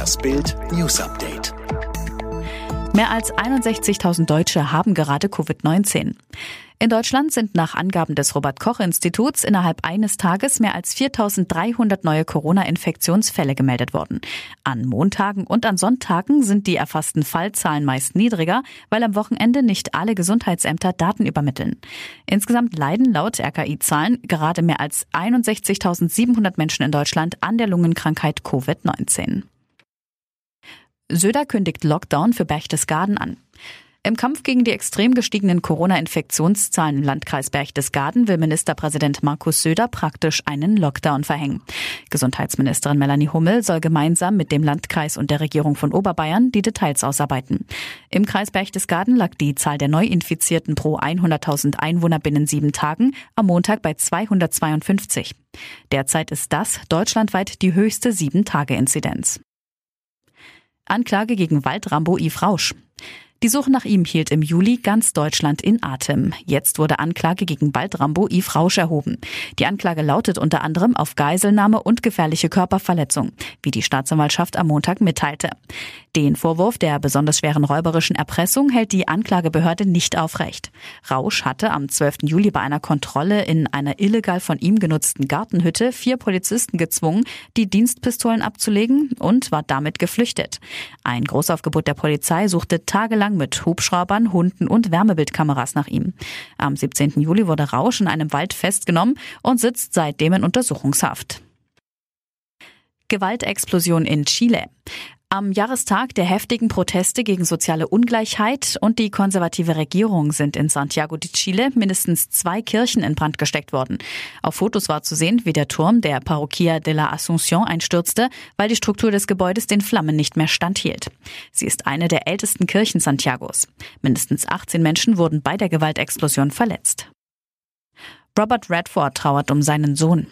Das Bild News Update. Mehr als 61.000 Deutsche haben gerade Covid-19. In Deutschland sind nach Angaben des Robert Koch Instituts innerhalb eines Tages mehr als 4.300 neue Corona-Infektionsfälle gemeldet worden. An Montagen und an Sonntagen sind die erfassten Fallzahlen meist niedriger, weil am Wochenende nicht alle Gesundheitsämter Daten übermitteln. Insgesamt leiden laut RKI-Zahlen gerade mehr als 61.700 Menschen in Deutschland an der Lungenkrankheit Covid-19. Söder kündigt Lockdown für Berchtesgaden an. Im Kampf gegen die extrem gestiegenen Corona-Infektionszahlen im Landkreis Berchtesgaden will Ministerpräsident Markus Söder praktisch einen Lockdown verhängen. Gesundheitsministerin Melanie Hummel soll gemeinsam mit dem Landkreis und der Regierung von Oberbayern die Details ausarbeiten. Im Kreis Berchtesgaden lag die Zahl der Neuinfizierten pro 100.000 Einwohner binnen sieben Tagen am Montag bei 252. Derzeit ist das deutschlandweit die höchste Sieben-Tage-Inzidenz. Anklage gegen Waldrambo Yves Rausch. Die Suche nach ihm hielt im Juli ganz Deutschland in Atem. Jetzt wurde Anklage gegen Waldrambo Yves Rausch erhoben. Die Anklage lautet unter anderem auf Geiselnahme und gefährliche Körperverletzung, wie die Staatsanwaltschaft am Montag mitteilte. Den Vorwurf der besonders schweren räuberischen Erpressung hält die Anklagebehörde nicht aufrecht. Rausch hatte am 12. Juli bei einer Kontrolle in einer illegal von ihm genutzten Gartenhütte vier Polizisten gezwungen, die Dienstpistolen abzulegen und war damit geflüchtet. Ein Großaufgebot der Polizei suchte tagelang mit Hubschraubern, Hunden und Wärmebildkameras nach ihm. Am 17. Juli wurde Rausch in einem Wald festgenommen und sitzt seitdem in Untersuchungshaft. Gewaltexplosion in Chile. Am Jahrestag der heftigen Proteste gegen soziale Ungleichheit und die konservative Regierung sind in Santiago de Chile mindestens zwei Kirchen in Brand gesteckt worden. Auf Fotos war zu sehen, wie der Turm der Parroquia de la Asunción einstürzte, weil die Struktur des Gebäudes den Flammen nicht mehr standhielt. Sie ist eine der ältesten Kirchen Santiagos. Mindestens 18 Menschen wurden bei der Gewaltexplosion verletzt. Robert Redford trauert um seinen Sohn.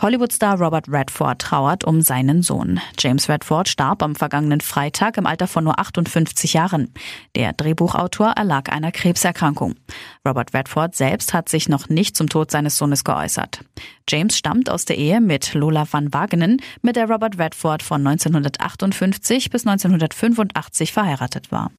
Hollywoodstar Robert Redford trauert um seinen Sohn. James Redford starb am vergangenen Freitag im Alter von nur 58 Jahren. Der Drehbuchautor erlag einer Krebserkrankung. Robert Redford selbst hat sich noch nicht zum Tod seines Sohnes geäußert. James stammt aus der Ehe mit Lola van Wagenen, mit der Robert Redford von 1958 bis 1985 verheiratet war.